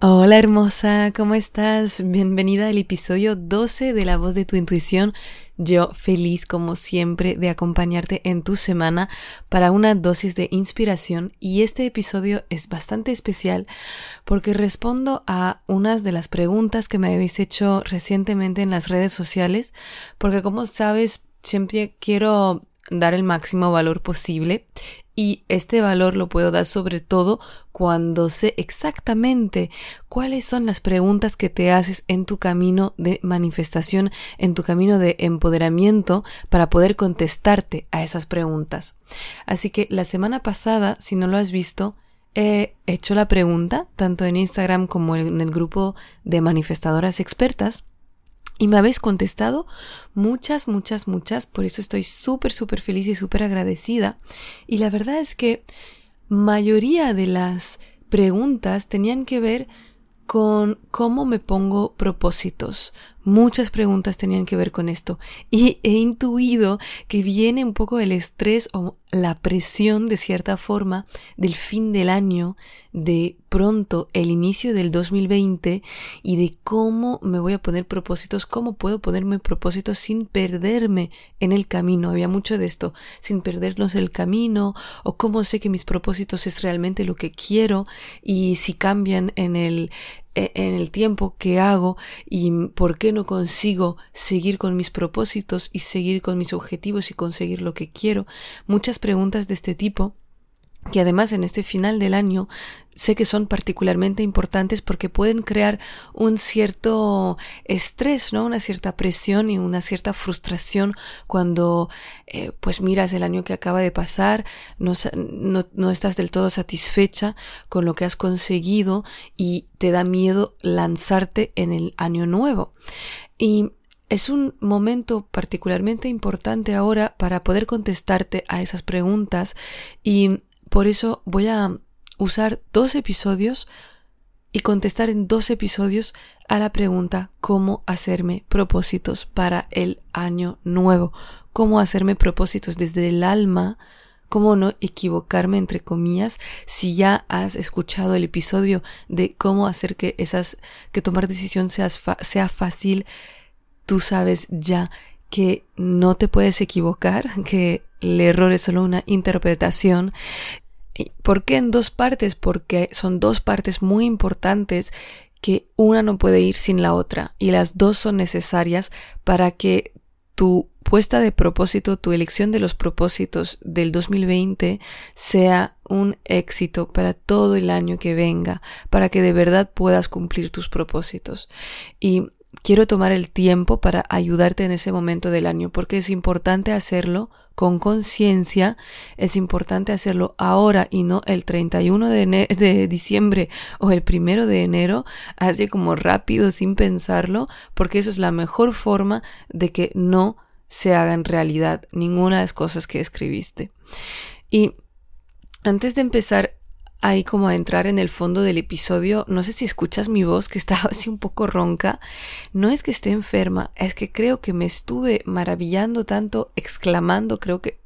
Hola hermosa, ¿cómo estás? Bienvenida al episodio 12 de La voz de tu intuición. Yo feliz como siempre de acompañarte en tu semana para una dosis de inspiración y este episodio es bastante especial porque respondo a unas de las preguntas que me habéis hecho recientemente en las redes sociales porque como sabes siempre quiero dar el máximo valor posible y este valor lo puedo dar sobre todo cuando sé exactamente cuáles son las preguntas que te haces en tu camino de manifestación, en tu camino de empoderamiento para poder contestarte a esas preguntas. Así que la semana pasada, si no lo has visto, he hecho la pregunta tanto en Instagram como en el grupo de manifestadoras expertas y me habéis contestado muchas, muchas, muchas. Por eso estoy súper, súper feliz y súper agradecida. Y la verdad es que mayoría de las preguntas tenían que ver con cómo me pongo propósitos. Muchas preguntas tenían que ver con esto y he intuido que viene un poco el estrés o la presión de cierta forma del fin del año, de pronto el inicio del 2020 y de cómo me voy a poner propósitos, cómo puedo ponerme propósitos sin perderme en el camino. Había mucho de esto, sin perdernos el camino o cómo sé que mis propósitos es realmente lo que quiero y si cambian en el en el tiempo que hago y por qué no consigo seguir con mis propósitos y seguir con mis objetivos y conseguir lo que quiero. Muchas preguntas de este tipo que además en este final del año sé que son particularmente importantes porque pueden crear un cierto estrés, ¿no? Una cierta presión y una cierta frustración cuando eh, pues miras el año que acaba de pasar, no, no, no estás del todo satisfecha con lo que has conseguido y te da miedo lanzarte en el año nuevo. Y es un momento particularmente importante ahora para poder contestarte a esas preguntas y por eso voy a usar dos episodios y contestar en dos episodios a la pregunta cómo hacerme propósitos para el año nuevo, cómo hacerme propósitos desde el alma, cómo no equivocarme entre comillas si ya has escuchado el episodio de cómo hacer que esas que tomar decisión sea, sea fácil, tú sabes ya que no te puedes equivocar, que el error es solo una interpretación. ¿Por qué en dos partes? Porque son dos partes muy importantes que una no puede ir sin la otra y las dos son necesarias para que tu puesta de propósito, tu elección de los propósitos del 2020 sea un éxito para todo el año que venga, para que de verdad puedas cumplir tus propósitos. Y quiero tomar el tiempo para ayudarte en ese momento del año, porque es importante hacerlo con conciencia, es importante hacerlo ahora y no el 31 de, de, diciembre o el primero de enero, así como rápido sin pensarlo, porque eso es la mejor forma de que no se hagan realidad ninguna de las cosas que escribiste. Y antes de empezar ahí como a entrar en el fondo del episodio, no sé si escuchas mi voz que está así un poco ronca, no es que esté enferma, es que creo que me estuve maravillando tanto, exclamando, creo que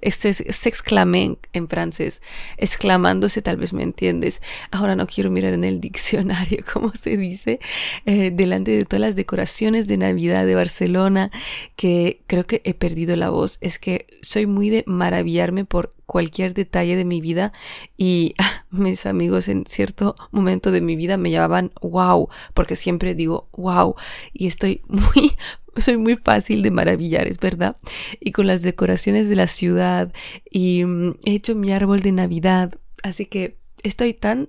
se, exclamé en francés, exclamándose, tal vez me entiendes. Ahora no quiero mirar en el diccionario cómo se dice, eh, delante de todas las decoraciones de Navidad de Barcelona, que creo que he perdido la voz. Es que soy muy de maravillarme por cualquier detalle de mi vida y ah, mis amigos en cierto momento de mi vida me llamaban wow, porque siempre digo wow y estoy muy soy muy fácil de maravillar, es verdad. Y con las decoraciones de la ciudad y mm, he hecho mi árbol de Navidad, así que estoy tan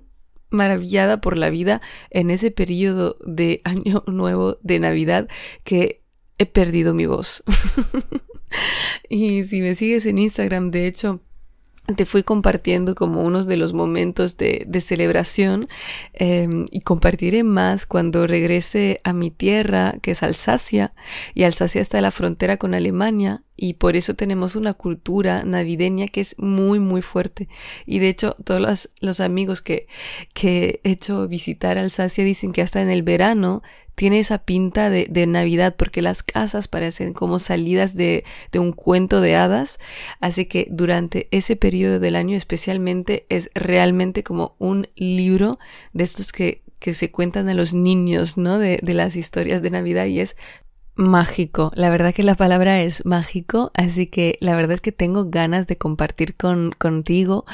maravillada por la vida en ese periodo de año nuevo de Navidad que he perdido mi voz. y si me sigues en Instagram, de hecho, te fui compartiendo como unos de los momentos de, celebración em, y compartiré más cuando regrese a mi tierra, que es Alsacia, y Alsacia está en la frontera con Alemania, y por eso tenemos una cultura navideña que es muy, muy fuerte. Y de hecho, todos los, los amigos que, que he hecho visitar Alsacia dicen que hasta en el verano tiene esa pinta de, de, Navidad porque las casas parecen como salidas de, de, un cuento de hadas. Así que durante ese periodo del año especialmente es realmente como un libro de estos que, que se cuentan a los niños, ¿no? De, de las historias de Navidad y es mágico. La verdad que la palabra es mágico, así que la verdad es que tengo ganas de compartir con, contigo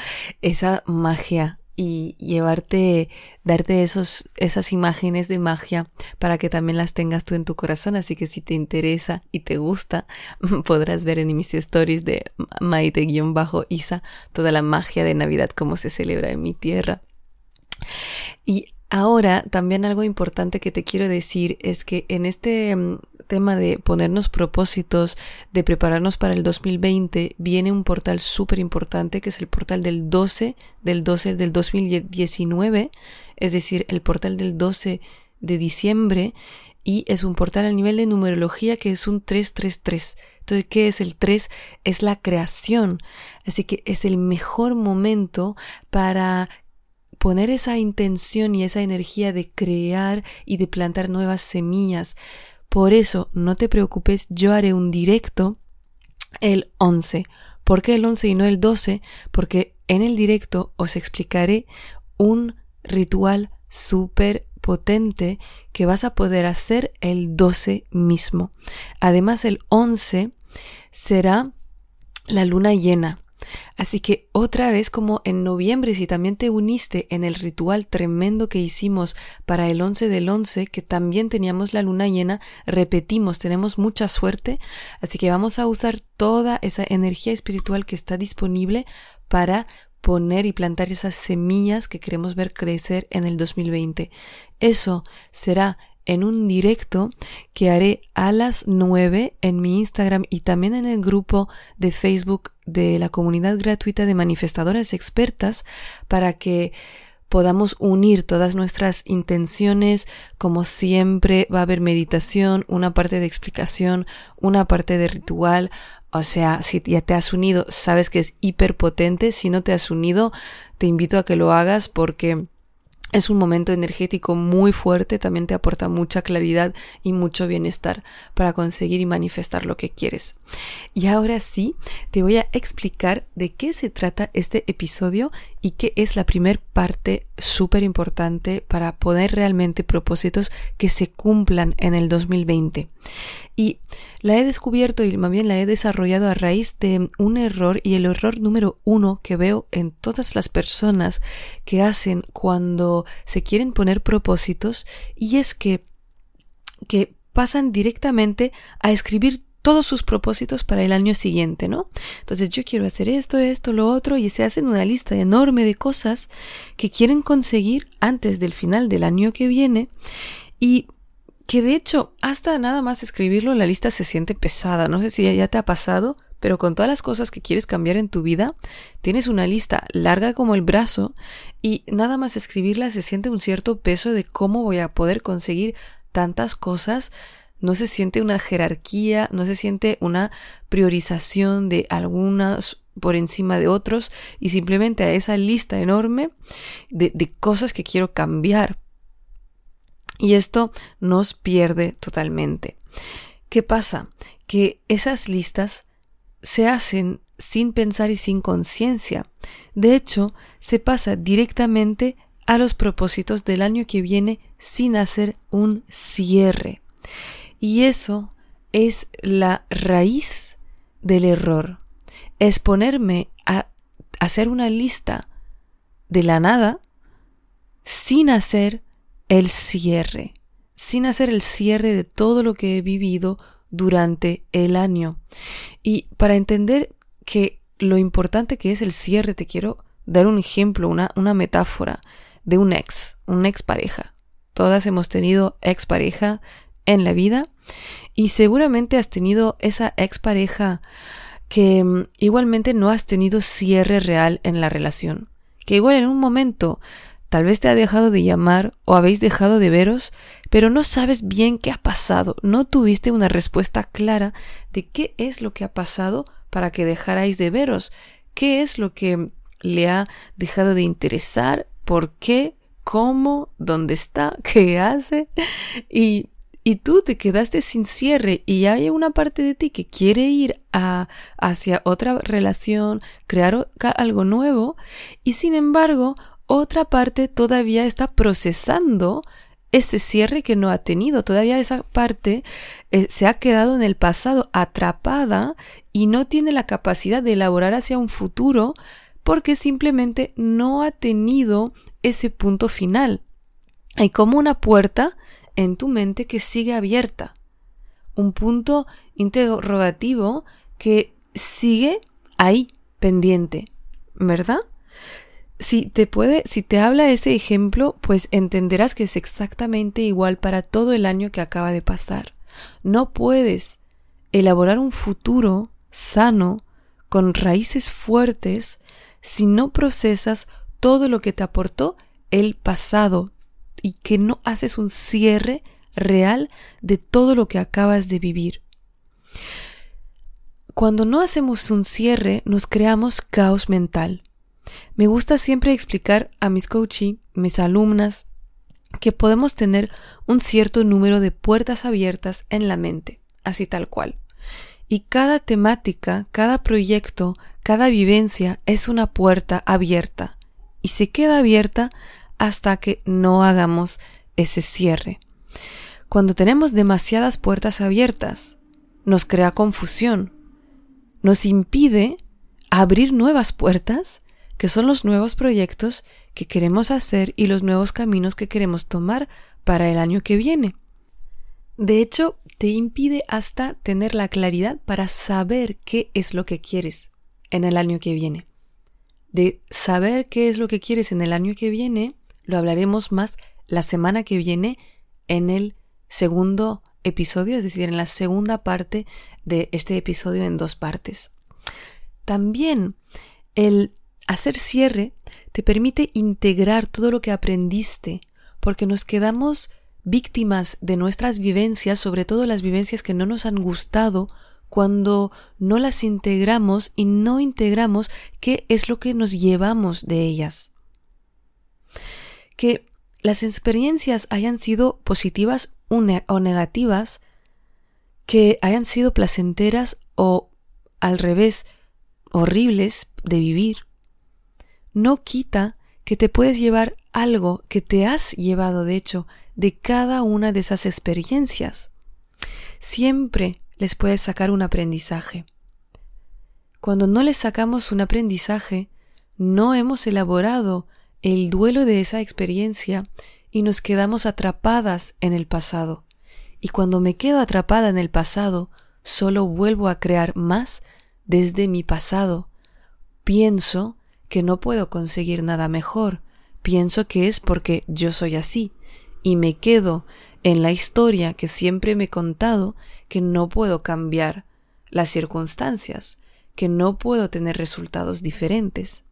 esa magia y llevarte, darte esos, esas imágenes de magia para que también las tengas tú en tu corazón. Así que si te interesa y te gusta, podrás ver en mis stories de Maite-Isa toda la magia de Navidad, como se celebra en mi tierra. Y ahora también algo importante que te quiero decir es que en este mm, tema de ponernos propósitos, de prepararnos para el 2020, viene un portal súper importante que es el portal del 12, del 12 del 2019, es decir, el portal del 12 de diciembre, y es un portal a nivel de numerología que es un 333. Entonces, ¿qué es el 3? Es la creación. Así que es el mejor momento para poner esa intención y esa energía de crear y de plantar nuevas semillas. Por eso, no te preocupes, yo haré un directo el 11. ¿Por qué el 11 y no el 12? Porque en el directo os explicaré un ritual súper potente que vas a poder hacer el 12 mismo. Además, el 11 será la luna llena. Así que otra vez como en noviembre, si también te uniste en el ritual tremendo que hicimos para el 11 del 11, que también teníamos la luna llena, repetimos, tenemos mucha suerte, así que vamos a usar toda esa energía espiritual que está disponible para poner y plantar esas semillas que queremos ver crecer en el 2020. Eso será en un directo que haré a las 9 en mi Instagram y también en el grupo de Facebook de la comunidad gratuita de manifestadoras expertas para que podamos unir todas nuestras intenciones. Como siempre va a haber meditación, una parte de explicación, una parte de ritual. O sea, si ya te has unido, sabes que es hiper potente. Si no te has unido, te invito a que lo hagas porque es un momento energético muy fuerte, también te aporta mucha claridad y mucho bienestar para conseguir y manifestar lo que quieres. Y ahora sí, te voy a explicar de qué se trata este episodio y qué es la primer parte súper importante para poner realmente propósitos que se cumplan en el 2020. Y la he descubierto y más bien la he desarrollado a raíz de un error y el error número uno que veo en todas las personas que hacen cuando se quieren poner propósitos y es que, que pasan directamente a escribir todos sus propósitos para el año siguiente, ¿no? Entonces yo quiero hacer esto, esto, lo otro, y se hacen una lista enorme de cosas que quieren conseguir antes del final del año que viene y que de hecho hasta nada más escribirlo la lista se siente pesada, no sé si ya te ha pasado, pero con todas las cosas que quieres cambiar en tu vida, tienes una lista larga como el brazo y nada más escribirla se siente un cierto peso de cómo voy a poder conseguir tantas cosas no se siente una jerarquía, no se siente una priorización de algunas por encima de otros y simplemente a esa lista enorme de, de cosas que quiero cambiar. Y esto nos pierde totalmente. ¿Qué pasa? Que esas listas se hacen sin pensar y sin conciencia. De hecho, se pasa directamente a los propósitos del año que viene sin hacer un cierre. Y eso es la raíz del error. Es ponerme a hacer una lista de la nada sin hacer el cierre, sin hacer el cierre de todo lo que he vivido durante el año. Y para entender que lo importante que es el cierre, te quiero dar un ejemplo, una, una metáfora de un ex, una expareja. Todas hemos tenido expareja en la vida y seguramente has tenido esa expareja que mm, igualmente no has tenido cierre real en la relación, que igual en un momento tal vez te ha dejado de llamar o habéis dejado de veros, pero no sabes bien qué ha pasado, no tuviste una respuesta clara de qué es lo que ha pasado para que dejarais de veros, qué es lo que le ha dejado de interesar, por qué, cómo, dónde está, qué hace y y tú te quedaste sin cierre y hay una parte de ti que quiere ir a, hacia otra relación, crear algo nuevo y sin embargo otra parte todavía está procesando ese cierre que no ha tenido. Todavía esa parte eh, se ha quedado en el pasado atrapada y no tiene la capacidad de elaborar hacia un futuro porque simplemente no ha tenido ese punto final. Hay como una puerta en tu mente que sigue abierta. Un punto interrogativo que sigue ahí, pendiente, ¿verdad? Si te puede, si te habla ese ejemplo, pues entenderás que es exactamente igual para todo el año que acaba de pasar. No puedes elaborar un futuro sano con raíces fuertes si no procesas todo lo que te aportó el pasado, y que no haces un cierre real de todo lo que acabas de vivir. Cuando no hacemos un cierre, nos creamos caos mental. Me gusta siempre explicar a mis coaches, mis alumnas, que podemos tener un cierto número de puertas abiertas en la mente, así tal cual. Y cada temática, cada proyecto, cada vivencia es una puerta abierta y se queda abierta hasta que no hagamos ese cierre. Cuando tenemos demasiadas puertas abiertas, nos crea confusión, nos impide abrir nuevas puertas, que son los nuevos proyectos que queremos hacer y los nuevos caminos que queremos tomar para el año que viene. De hecho, te impide hasta tener la claridad para saber qué es lo que quieres en el año que viene. De saber qué es lo que quieres en el año que viene, lo hablaremos más la semana que viene en el segundo episodio, es decir, en la segunda parte de este episodio en dos partes. También el hacer cierre te permite integrar todo lo que aprendiste, porque nos quedamos víctimas de nuestras vivencias, sobre todo las vivencias que no nos han gustado, cuando no las integramos y no integramos qué es lo que nos llevamos de ellas que las experiencias hayan sido positivas o negativas, que hayan sido placenteras o al revés, horribles de vivir, no quita que te puedes llevar algo que te has llevado, de hecho, de cada una de esas experiencias. Siempre les puedes sacar un aprendizaje. Cuando no les sacamos un aprendizaje, no hemos elaborado el duelo de esa experiencia y nos quedamos atrapadas en el pasado. Y cuando me quedo atrapada en el pasado, solo vuelvo a crear más desde mi pasado. Pienso que no puedo conseguir nada mejor, pienso que es porque yo soy así, y me quedo en la historia que siempre me he contado que no puedo cambiar las circunstancias, que no puedo tener resultados diferentes.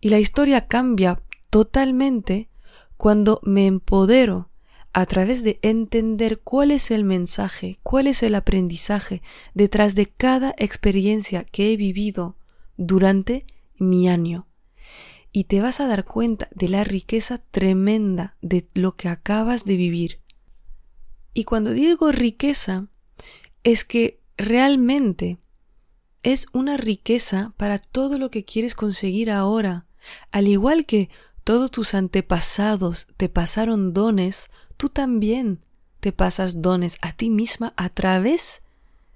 Y la historia cambia totalmente cuando me empodero a través de entender cuál es el mensaje, cuál es el aprendizaje detrás de cada experiencia que he vivido durante mi año. Y te vas a dar cuenta de la riqueza tremenda de lo que acabas de vivir. Y cuando digo riqueza, es que realmente es una riqueza para todo lo que quieres conseguir ahora, al igual que todos tus antepasados te pasaron dones, tú también te pasas dones a ti misma a través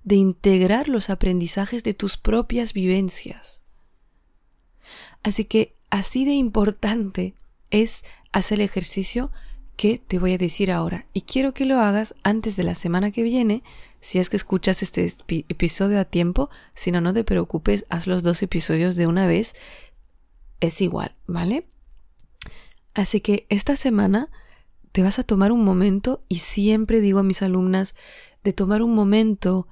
de integrar los aprendizajes de tus propias vivencias. Así que así de importante es hacer el ejercicio que te voy a decir ahora. Y quiero que lo hagas antes de la semana que viene, si es que escuchas este episodio a tiempo. Si no, no te preocupes, haz los dos episodios de una vez es igual, ¿vale? Así que esta semana te vas a tomar un momento y siempre digo a mis alumnas de tomar un momento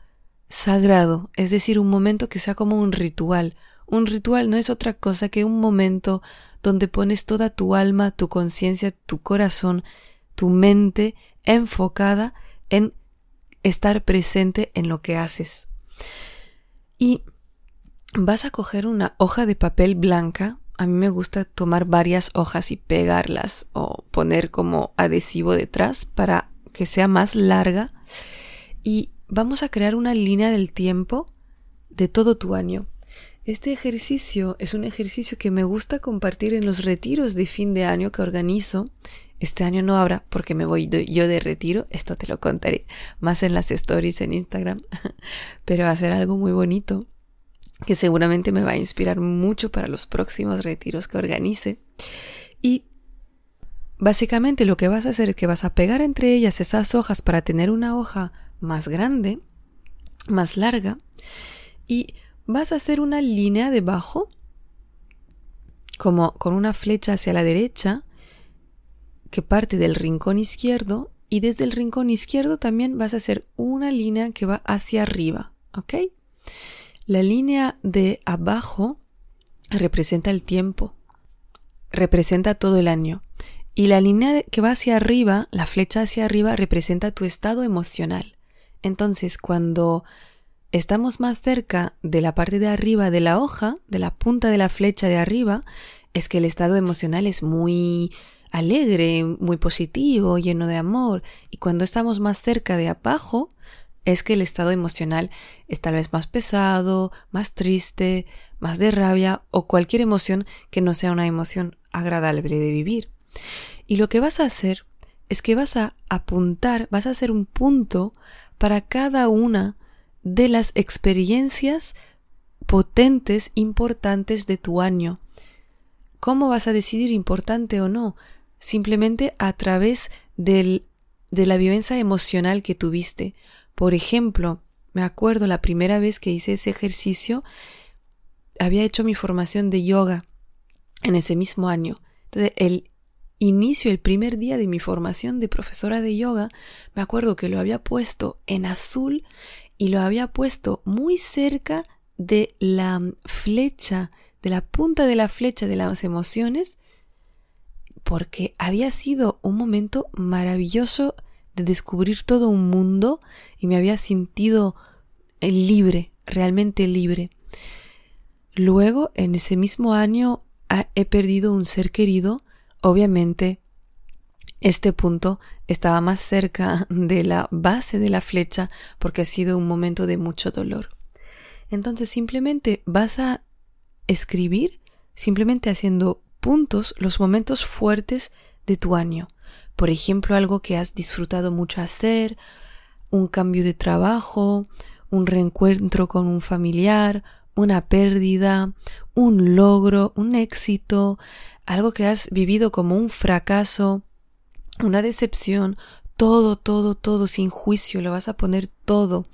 sagrado, es decir, un momento que sea como un ritual. Un ritual no es otra cosa que un momento donde pones toda tu alma, tu conciencia, tu corazón, tu mente enfocada en estar presente en lo que haces. Y vas a coger una hoja de papel blanca. A mí me gusta tomar varias hojas y pegarlas o poner como adhesivo detrás para que sea más larga. Y vamos a crear una línea del tiempo de todo tu año. Este ejercicio es un ejercicio que me gusta compartir en los retiros de fin de año que organizo. Este año no habrá porque me voy yo de retiro, esto te lo contaré más en las stories en Instagram, pero va a ser algo muy bonito que seguramente me va a inspirar mucho para los próximos retiros que organice. Y básicamente lo que vas a hacer es que vas a pegar entre ellas esas hojas para tener una hoja más grande, más larga, y vas a hacer una línea debajo, como con una flecha hacia la derecha, que parte del rincón izquierdo, y desde el rincón izquierdo también vas a hacer una línea que va hacia arriba, ¿ok? La línea de abajo representa el tiempo, representa todo el año. Y la línea que va hacia arriba, la flecha hacia arriba, representa tu estado emocional. Entonces, cuando estamos más cerca de la parte de arriba de la hoja, de la punta de la flecha de arriba, es que el estado emocional es muy alegre, muy positivo, lleno de amor. Y cuando estamos más cerca de abajo, es que el estado emocional es tal vez más pesado, más triste, más de rabia o cualquier emoción que no sea una emoción agradable de vivir. Y lo que vas a hacer es que vas a apuntar, vas a hacer un punto para cada una de las experiencias potentes, importantes de tu año. ¿Cómo vas a decidir importante o no? Simplemente a través del, de la vivencia emocional que tuviste. Por ejemplo, me acuerdo la primera vez que hice ese ejercicio, había hecho mi formación de yoga en ese mismo año. Entonces, el inicio, el primer día de mi formación de profesora de yoga, me acuerdo que lo había puesto en azul y lo había puesto muy cerca de la flecha, de la punta de la flecha de las emociones, porque había sido un momento maravilloso de descubrir todo un mundo y me había sentido libre, realmente libre. Luego, en ese mismo año, he perdido un ser querido Obviamente, este punto estaba más cerca de la base de la flecha porque ha sido un momento de mucho dolor. Entonces simplemente vas a escribir, simplemente haciendo puntos, los momentos fuertes de tu año. Por ejemplo, algo que has disfrutado mucho hacer, un cambio de trabajo, un reencuentro con un familiar, una pérdida, un logro, un éxito, algo que has vivido como un fracaso, una decepción, todo, todo, todo, sin juicio, le vas a poner todo.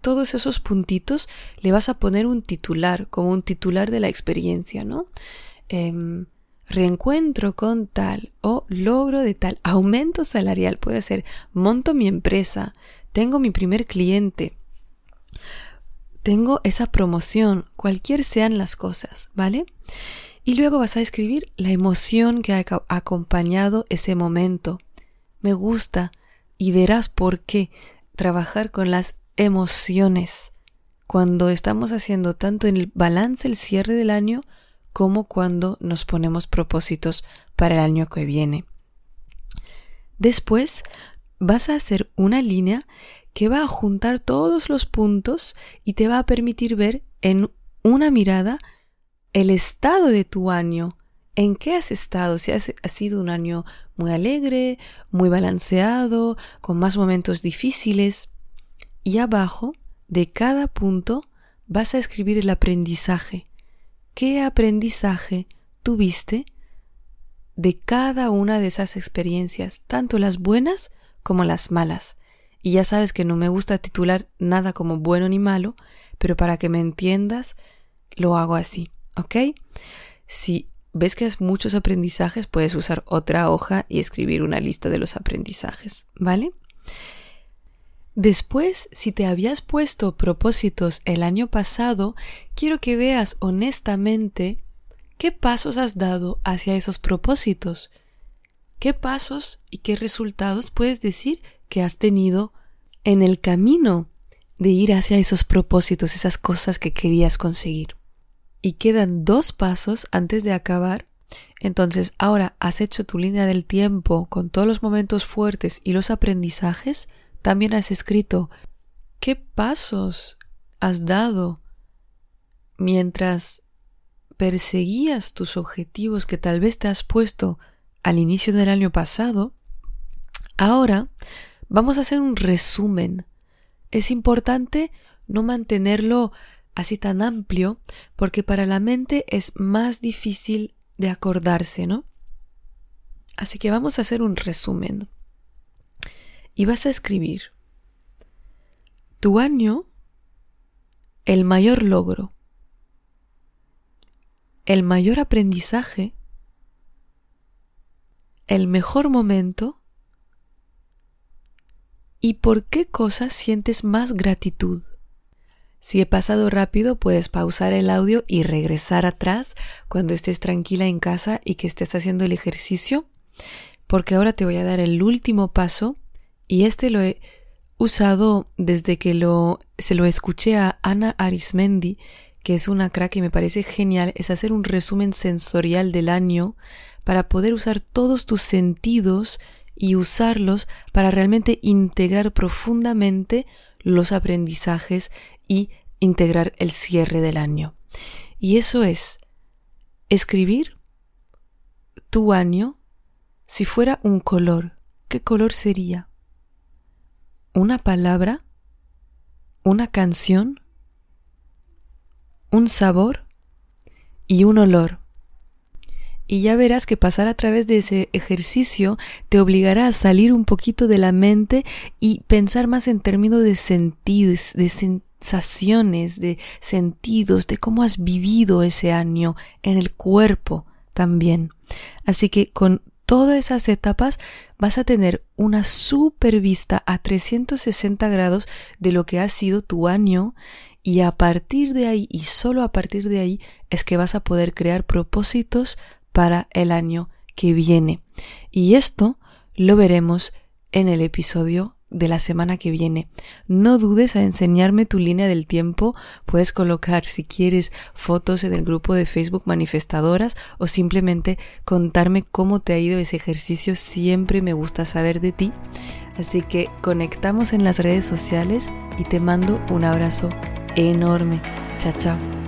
Todos esos puntitos le vas a poner un titular, como un titular de la experiencia, ¿no? Em, reencuentro con tal o logro de tal, aumento salarial, puede ser, monto mi empresa, tengo mi primer cliente, tengo esa promoción, cualquier sean las cosas, ¿vale? Y luego vas a escribir la emoción que ha acompañado ese momento. Me gusta y verás por qué trabajar con las emociones cuando estamos haciendo tanto en el balance, el cierre del año, como cuando nos ponemos propósitos para el año que viene. Después vas a hacer una línea que va a juntar todos los puntos y te va a permitir ver en una mirada el estado de tu año. ¿En qué has estado? Si ha sido un año muy alegre, muy balanceado, con más momentos difíciles. Y abajo de cada punto vas a escribir el aprendizaje. ¿Qué aprendizaje tuviste de cada una de esas experiencias, tanto las buenas como las malas? Y ya sabes que no me gusta titular nada como bueno ni malo, pero para que me entiendas, lo hago así. ¿Ok? Si ves que has muchos aprendizajes, puedes usar otra hoja y escribir una lista de los aprendizajes, ¿vale? Después, si te habías puesto propósitos el año pasado, quiero que veas honestamente qué pasos has dado hacia esos propósitos. ¿Qué pasos y qué resultados puedes decir que has tenido en el camino de ir hacia esos propósitos, esas cosas que querías conseguir? Y quedan dos pasos antes de acabar. Entonces, ahora has hecho tu línea del tiempo con todos los momentos fuertes y los aprendizajes. También has escrito qué pasos has dado mientras perseguías tus objetivos que tal vez te has puesto al inicio del año pasado. Ahora vamos a hacer un resumen. Es importante no mantenerlo así tan amplio porque para la mente es más difícil de acordarse, ¿no? Así que vamos a hacer un resumen y vas a escribir tu año, el mayor logro, el mayor aprendizaje, el mejor momento y por qué cosas sientes más gratitud. Si he pasado rápido, puedes pausar el audio y regresar atrás cuando estés tranquila en casa y que estés haciendo el ejercicio, porque ahora te voy a dar el último paso y este lo he usado desde que lo, se lo escuché a Ana Arismendi, que es una crack y me parece genial, es hacer un resumen sensorial del año para poder usar todos tus sentidos y usarlos para realmente integrar profundamente los aprendizajes y integrar el cierre del año. Y eso es escribir tu año si fuera un color. ¿Qué color sería? Una palabra, una canción, un sabor y un olor. Y ya verás que pasar a través de ese ejercicio te obligará a salir un poquito de la mente y pensar más en términos de sentidos, de sensaciones, de sentidos, de cómo has vivido ese año en el cuerpo también. Así que con todas esas etapas vas a tener una super vista a 360 grados de lo que ha sido tu año y a partir de ahí y solo a partir de ahí es que vas a poder crear propósitos para el año que viene. Y esto lo veremos en el episodio de la semana que viene. No dudes a enseñarme tu línea del tiempo. Puedes colocar, si quieres, fotos en el grupo de Facebook Manifestadoras o simplemente contarme cómo te ha ido ese ejercicio. Siempre me gusta saber de ti. Así que conectamos en las redes sociales y te mando un abrazo enorme. Chao, chao.